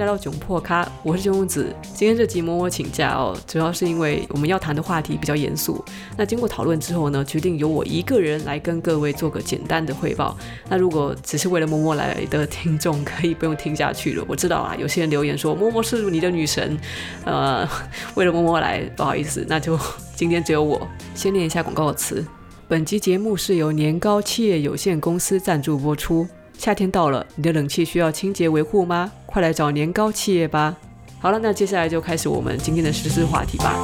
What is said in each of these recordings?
来到囧破咖，我是囧公子。今天这集嬷嬷请假哦，主要是因为我们要谈的话题比较严肃。那经过讨论之后呢，决定由我一个人来跟各位做个简单的汇报。那如果只是为了摸摸来的听众，可以不用听下去了。我知道啊，有些人留言说摸摸是你的女神，呃，为了摸摸来，不好意思，那就今天只有我。先念一下广告词：本集节目是由年糕企业有限公司赞助播出。夏天到了，你的冷气需要清洁维护吗？快来找年糕企业吧！好了，那接下来就开始我们今天的时事话题吧。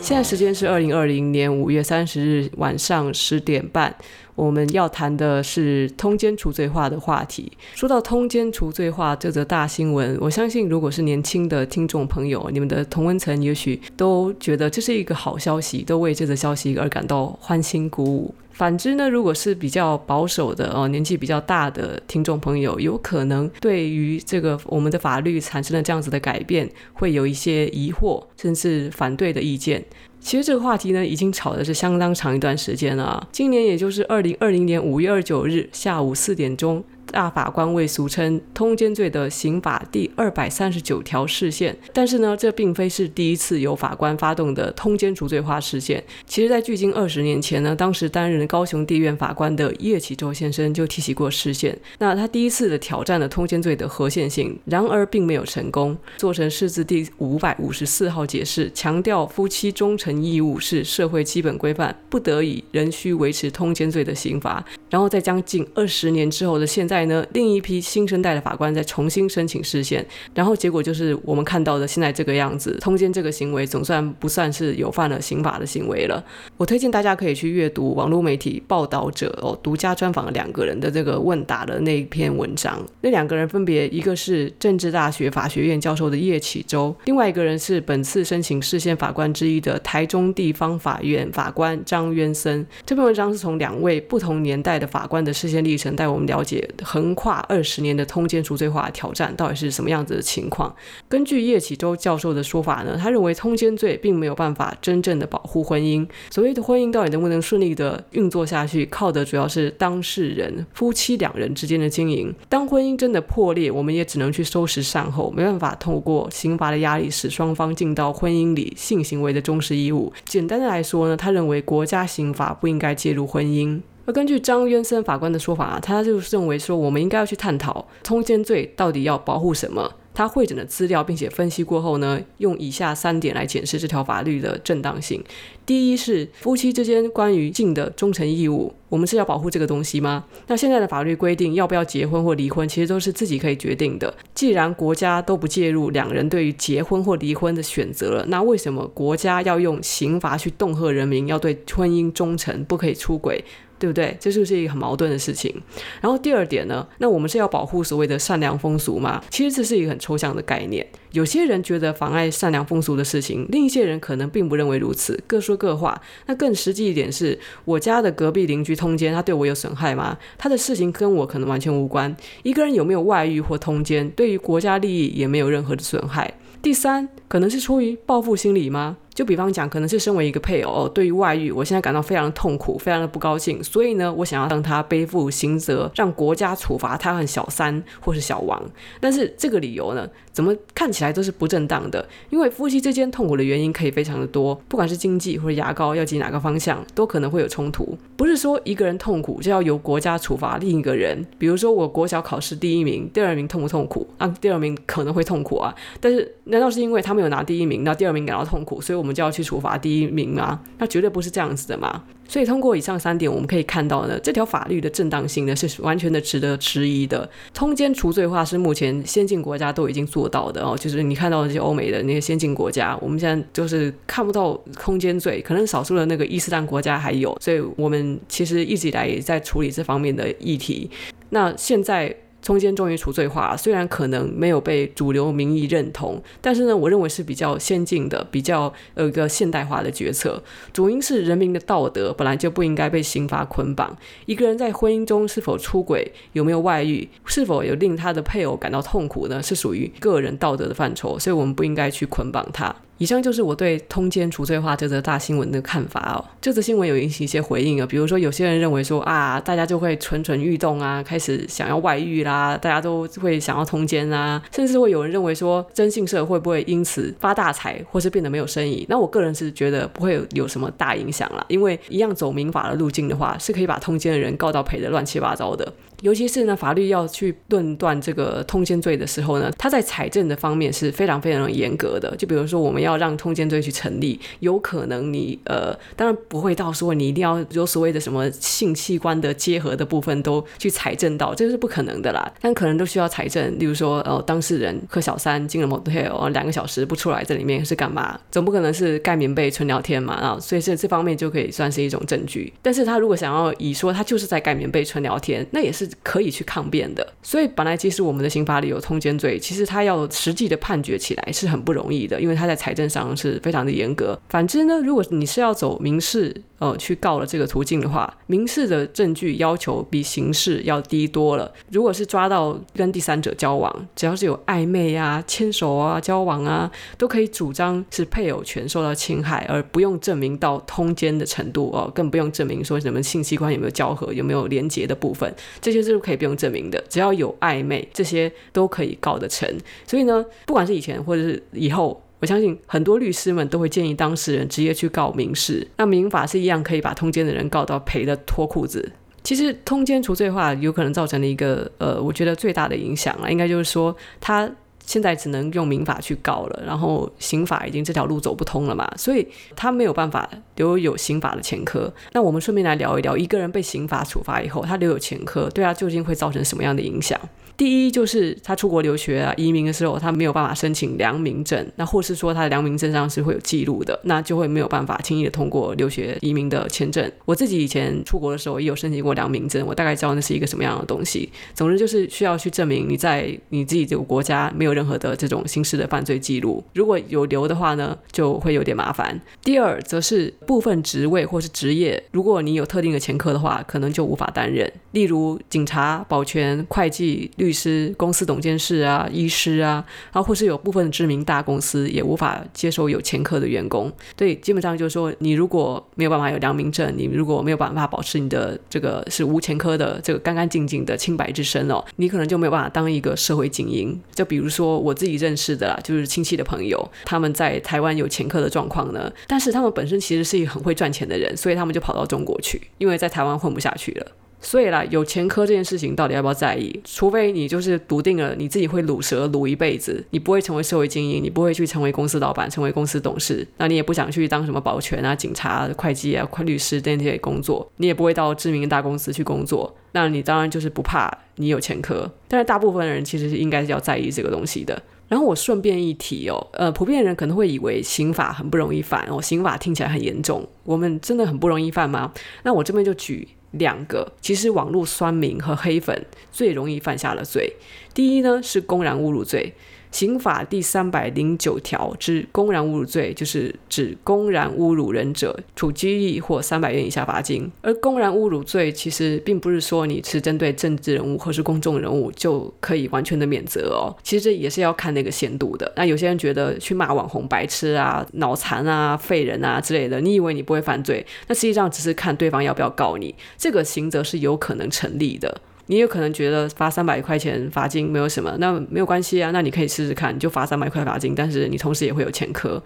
现在时间是二零二零年五月三十日晚上十点半。我们要谈的是通奸除罪化的话题。说到通奸除罪化这则大新闻，我相信如果是年轻的听众朋友，你们的同温层也许都觉得这是一个好消息，都为这则消息而感到欢欣鼓舞。反之呢，如果是比较保守的哦，年纪比较大的听众朋友，有可能对于这个我们的法律产生了这样子的改变，会有一些疑惑，甚至反对的意见。其实这个话题呢，已经吵的是相当长一段时间了。今年也就是二零二零年五月二十九日下午四点钟。大法官为俗称通奸罪的刑法第二百三十九条释宪，但是呢，这并非是第一次由法官发动的通奸除罪化释宪。其实，在距今二十年前呢，当时担任高雄地院法官的叶启洲先生就提起过释宪。那他第一次的挑战了通奸罪的合宪性，然而并没有成功。做成释字第五百五十四号解释，强调夫妻忠诚义务是社会基本规范，不得已仍需维持通奸罪的刑罚。然后在将近二十年之后的现在。呢，另一批新生代的法官再重新申请释宪，然后结果就是我们看到的现在这个样子。通奸这个行为总算不算是有犯了刑法的行为了。我推荐大家可以去阅读网络媒体报道者哦独家专访了两个人的这个问答的那一篇文章。那两个人分别一个是政治大学法学院教授的叶启周，另外一个人是本次申请释宪法官之一的台中地方法院法官张渊森。这篇文章是从两位不同年代的法官的释宪历程带我们了解。横跨二十年的通奸除罪化挑战到底是什么样子的情况？根据叶启洲教授的说法呢，他认为通奸罪并没有办法真正的保护婚姻。所谓的婚姻到底能不能顺利的运作下去，靠的主要是当事人夫妻两人之间的经营。当婚姻真的破裂，我们也只能去收拾善后，没办法透过刑罚的压力使双方尽到婚姻里性行为的忠实义务。简单的来说呢，他认为国家刑法不应该介入婚姻。而根据张渊森法官的说法，他就认为说，我们应该要去探讨通奸罪到底要保护什么。他汇整的资料，并且分析过后呢，用以下三点来检视这条法律的正当性。第一是夫妻之间关于性的忠诚义务，我们是要保护这个东西吗？那现在的法律规定要不要结婚或离婚，其实都是自己可以决定的。既然国家都不介入两人对于结婚或离婚的选择了，那为什么国家要用刑罚去恫吓人民要对婚姻忠诚，不可以出轨？对不对？这就是一个很矛盾的事情。然后第二点呢，那我们是要保护所谓的善良风俗吗？其实这是一个很抽象的概念。有些人觉得妨碍善良风俗的事情，另一些人可能并不认为如此，各说各话。那更实际一点是，我家的隔壁邻居通奸，他对我有损害吗？他的事情跟我可能完全无关。一个人有没有外遇或通奸，对于国家利益也没有任何的损害。第三，可能是出于报复心理吗？就比方讲，可能是身为一个配偶，对于外遇，我现在感到非常的痛苦，非常的不高兴，所以呢，我想要让他背负刑责，让国家处罚他和小三或是小王。但是这个理由呢，怎么看起来都是不正当的？因为夫妻之间痛苦的原因可以非常的多，不管是经济或者牙膏要挤哪个方向，都可能会有冲突。不是说一个人痛苦就要由国家处罚另一个人。比如说我国小考试第一名，第二名痛不痛苦？啊，第二名可能会痛苦啊。但是难道是因为他没有拿第一名，那第二名感到痛苦，所以我们就要去处罚第一名吗？那绝对不是这样子的嘛。所以通过以上三点，我们可以看到呢，这条法律的正当性呢是完全的值得质疑的。通奸除罪化是目前先进国家都已经做到的哦，就是你看到那些欧美的那些先进国家，我们现在就是看不到通奸罪，可能少数的那个伊斯兰国家还有。所以我们其实一直以来也在处理这方面的议题。那现在。中间终于除罪化，虽然可能没有被主流民意认同，但是呢，我认为是比较先进的、比较有一个现代化的决策。主因是人民的道德本来就不应该被刑罚捆绑。一个人在婚姻中是否出轨、有没有外遇、是否有令他的配偶感到痛苦呢？是属于个人道德的范畴，所以我们不应该去捆绑他。以上就是我对通奸除罪化这则大新闻的看法哦。这则新闻有引起一些回应啊，比如说有些人认为说啊，大家就会蠢蠢欲动啊，开始想要外遇啦，大家都会想要通奸啊，甚至会有人认为说征信社会不会因此发大财，或是变得没有生意。那我个人是觉得不会有有什么大影响啦，因为一样走民法的路径的话，是可以把通奸的人告到赔得乱七八糟的。尤其是呢，法律要去论断这个通奸罪的时候呢，它在财政的方面是非常非常严格的。就比如说，我们要让通奸罪去成立，有可能你呃，当然不会到说你一定要有所谓的什么性器官的结合的部分都去财政到，这个是不可能的啦。但可能都需要财政，例如说，呃，当事人和小三进了 motel 两个小时不出来，这里面是干嘛？总不可能是盖棉被纯聊天嘛啊，所以这这方面就可以算是一种证据。但是他如果想要以说他就是在盖棉被纯聊天，那也是。可以去抗辩的，所以本来其实我们的刑法里有通奸罪，其实他要实际的判决起来是很不容易的，因为他在财政上是非常的严格。反之呢，如果你是要走民事，呃，去告了这个途径的话，民事的证据要求比刑事要低多了。如果是抓到跟第三者交往，只要是有暧昧啊、牵手啊、交往啊，都可以主张是配偶权受到侵害，而不用证明到通奸的程度哦，更不用证明说什么性器官有没有交合、有没有连结的部分，这些是可以不用证明的。只要有暧昧，这些都可以告得成。所以呢，不管是以前或者是以后。我相信很多律师们都会建议当事人直接去告民事，那民法是一样可以把通奸的人告到赔的脱裤子。其实通奸除罪化有可能造成的一个呃，我觉得最大的影响啊，应该就是说他现在只能用民法去告了，然后刑法已经这条路走不通了嘛，所以他没有办法留有刑法的前科。那我们顺便来聊一聊，一个人被刑法处罚以后，他留有前科，对他究竟会造成什么样的影响？第一就是他出国留学啊、移民的时候，他没有办法申请良民证，那或是说他的良民证上是会有记录的，那就会没有办法轻易的通过留学移民的签证。我自己以前出国的时候也有申请过良民证，我大概知道那是一个什么样的东西。总之就是需要去证明你在你自己这个国家没有任何的这种刑事的犯罪记录，如果有留的话呢，就会有点麻烦。第二则是部分职位或是职业，如果你有特定的前科的话，可能就无法担任，例如警察、保全、会计、律。师、公司董监事啊、医师啊，然后或是有部分知名大公司也无法接受有前科的员工。对，基本上就是说，你如果没有办法有良民证，你如果没有办法保持你的这个是无前科的这个干干净净的清白之身哦，你可能就没有办法当一个社会精英。就比如说我自己认识的啦，就是亲戚的朋友，他们在台湾有前科的状况呢，但是他们本身其实是一个很会赚钱的人，所以他们就跑到中国去，因为在台湾混不下去了。所以啦，有前科这件事情到底要不要在意？除非你就是笃定了你自己会鲁蛇鲁一辈子，你不会成为社会精英，你不会去成为公司老板，成为公司董事，那你也不想去当什么保全啊、警察、会计啊、快律师这些工作，你也不会到知名大公司去工作，那你当然就是不怕你有前科。但是大部分人其实是应该是要在意这个东西的。然后我顺便一提哦，呃，普遍人可能会以为刑法很不容易犯哦，刑法听起来很严重，我们真的很不容易犯吗？那我这边就举。两个，其实网络酸民和黑粉最容易犯下的罪，第一呢是公然侮辱罪。刑法第三百零九条之公然侮辱罪，就是指公然侮辱人者，处拘役或三百元以下罚金。而公然侮辱罪其实并不是说你是针对政治人物或是公众人物就可以完全的免责哦，其实这也是要看那个限度的。那有些人觉得去骂网红白痴啊、脑残啊、废人啊之类的，你以为你不会犯罪，那实际上只是看对方要不要告你，这个刑责是有可能成立的。你也可能觉得罚三百块钱罚金没有什么，那没有关系啊，那你可以试试看，你就罚三百块罚金，但是你同时也会有前科。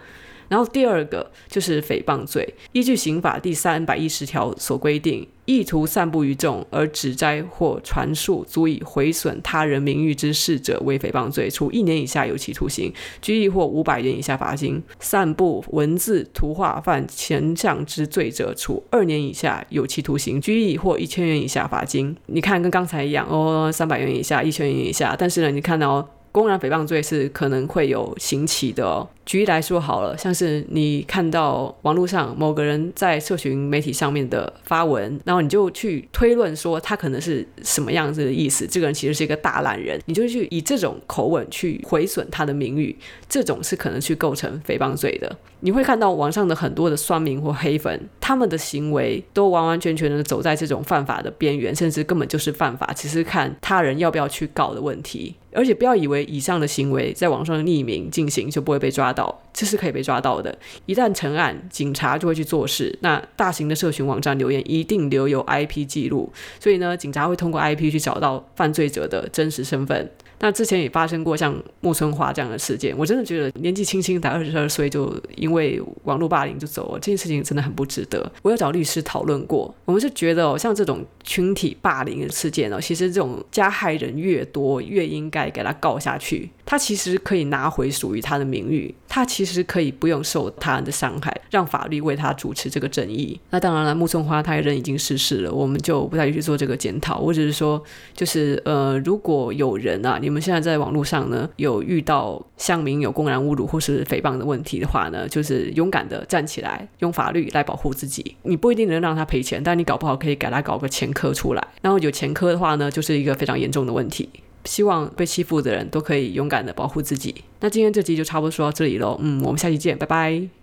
然后第二个就是诽谤罪，依据刑法第三百一十条所规定，意图散布于众而指摘或传述足以毁损他人名誉之事者为诽谤罪，处一年以下有期徒刑、拘役或五百元以下罚金；散布文字、图画犯前项之罪者，处二年以下有期徒刑、拘役或一千元以下罚金。你看，跟刚才一样哦，三百元以下、一千元以下，但是呢，你看到、公然诽谤罪是可能会有刑期的哦。举例来说好了，像是你看到网络上某个人在社群媒体上面的发文，然后你就去推论说他可能是什么样子的意思，这个人其实是一个大烂人，你就去以这种口吻去毁损他的名誉，这种是可能去构成诽谤罪的。你会看到网上的很多的酸民或黑粉，他们的行为都完完全全的走在这种犯法的边缘，甚至根本就是犯法，只是看他人要不要去告的问题。而且不要以为以上的行为在网上匿名进行就不会被抓到，这是可以被抓到的。一旦成案，警察就会去做事。那大型的社群网站留言一定留有 IP 记录，所以呢，警察会通过 IP 去找到犯罪者的真实身份。那之前也发生过像木村花这样的事件，我真的觉得年纪轻轻才二十二岁就因为网络霸凌就走了，这件事情真的很不值得。我有找律师讨论过，我们是觉得哦，像这种群体霸凌的事件哦，其实这种加害人越多，越应该给他告下去。他其实可以拿回属于他的名誉，他其实可以不用受他人的伤害，让法律为他主持这个正义。那当然了，木村花他人已经逝世了，我们就不再去做这个检讨。我只是说，就是呃，如果有人啊，你们现在在网络上呢有遇到乡民有公然侮辱或是诽谤的问题的话呢，就是勇敢的站起来，用法律来保护自己。你不一定能让他赔钱，但你搞不好可以给他搞个前科出来。然后有前科的话呢，就是一个非常严重的问题。希望被欺负的人都可以勇敢的保护自己。那今天这集就差不多说到这里喽，嗯，我们下期见，拜拜。